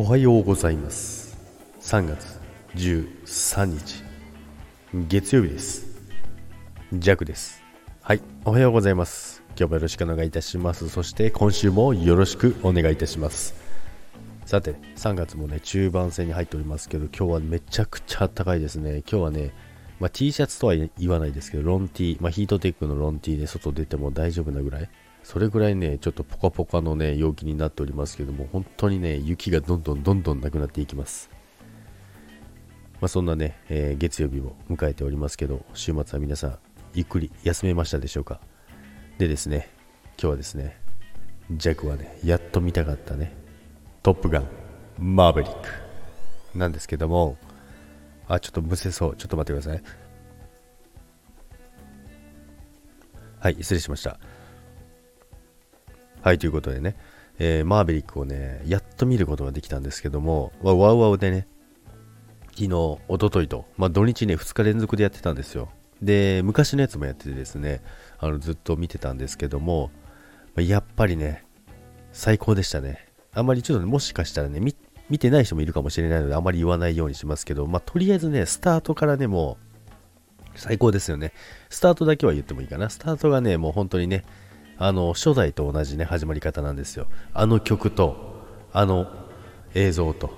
おはようございます。3月13日。月曜日です。ジャクです。はいおはようございます。今日もよろしくお願いいたします。そして今週もよろしくお願いいたします。さて3月もね中盤戦に入っておりますけど今日はめちゃくちゃ暖かいですね。今日はねまあ、T シャツとは言わないですけど、ロン T、まあ、ヒートテックのロン T で外出ても大丈夫なぐらい、それぐらいね、ちょっとポカポカのね、陽気になっておりますけども、本当にね、雪がどんどんどんどんなくなっていきます。まあ、そんなね、えー、月曜日を迎えておりますけど、週末は皆さん、ゆっくり休めましたでしょうか？でですね、今日はですね、ジャックはね、やっと見たかったね、トップガン、マーベリックなんですけども、あ、ちょっとむせそう。ちょっと待ってください。はい、失礼しました。はい、ということでね、えー、マーベリックをね、やっと見ることができたんですけども、ワウワウでね、昨日、おとといと、まあ、土日ね、2日連続でやってたんですよ。で、昔のやつもやっててですね、あのずっと見てたんですけども、やっぱりね、最高でしたね。あんまりちょっとね、もしかしたらね、見見てない人もいるかもしれないので、あまり言わないようにしますけど、まあ、とりあえずね、スタートからね、もう、最高ですよね。スタートだけは言ってもいいかな。スタートがね、もう本当にね、あの初代と同じね始まり方なんですよ。あの曲とあの映像と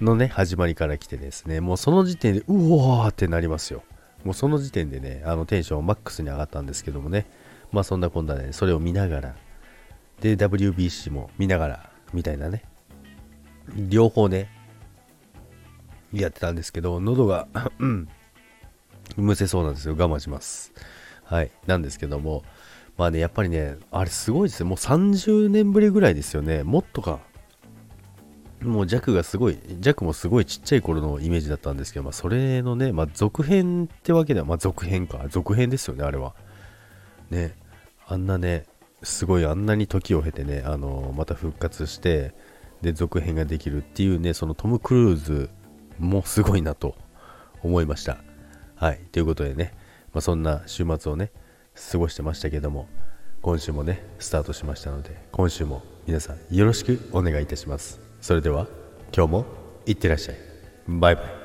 のね始まりから来てですね。もうその時点でうわーってなりますよ。もうその時点でねあのテンションマックスに上がったんですけどもね。まあそんなこんなで、ね、それを見ながら。で WBC も見ながらみたいなね。両方ねやってたんですけど喉がうんむせそうなんですよ我慢しますはいなんですけどもまあね、やっぱりね、あれすごいですね。もう30年ぶりぐらいですよね。もっとか。もうジャックがすごい、ジャックもすごいちっちゃい頃のイメージだったんですけど、まあそれのね、まあ続編ってわけでは、まあ続編か。続編ですよね、あれは。ね、あんなね、すごいあんなに時を経てね、あのまた復活して、で、続編ができるっていうね、そのトム・クルーズもすごいなと思いました。はい。ということでね、まあ、そんな週末をね、過ごしてましたけども今週もねスタートしましたので今週も皆さんよろしくお願いいたしますそれでは今日もいってらっしゃいバイバイ